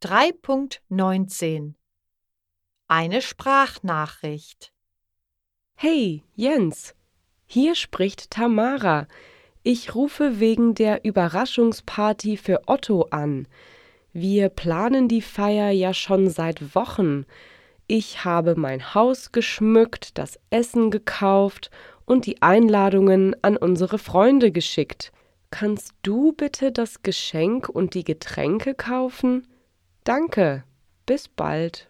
3.19 Eine Sprachnachricht Hey, Jens, hier spricht Tamara. Ich rufe wegen der Überraschungsparty für Otto an. Wir planen die Feier ja schon seit Wochen. Ich habe mein Haus geschmückt, das Essen gekauft und die Einladungen an unsere Freunde geschickt. Kannst du bitte das Geschenk und die Getränke kaufen? Danke. Bis bald.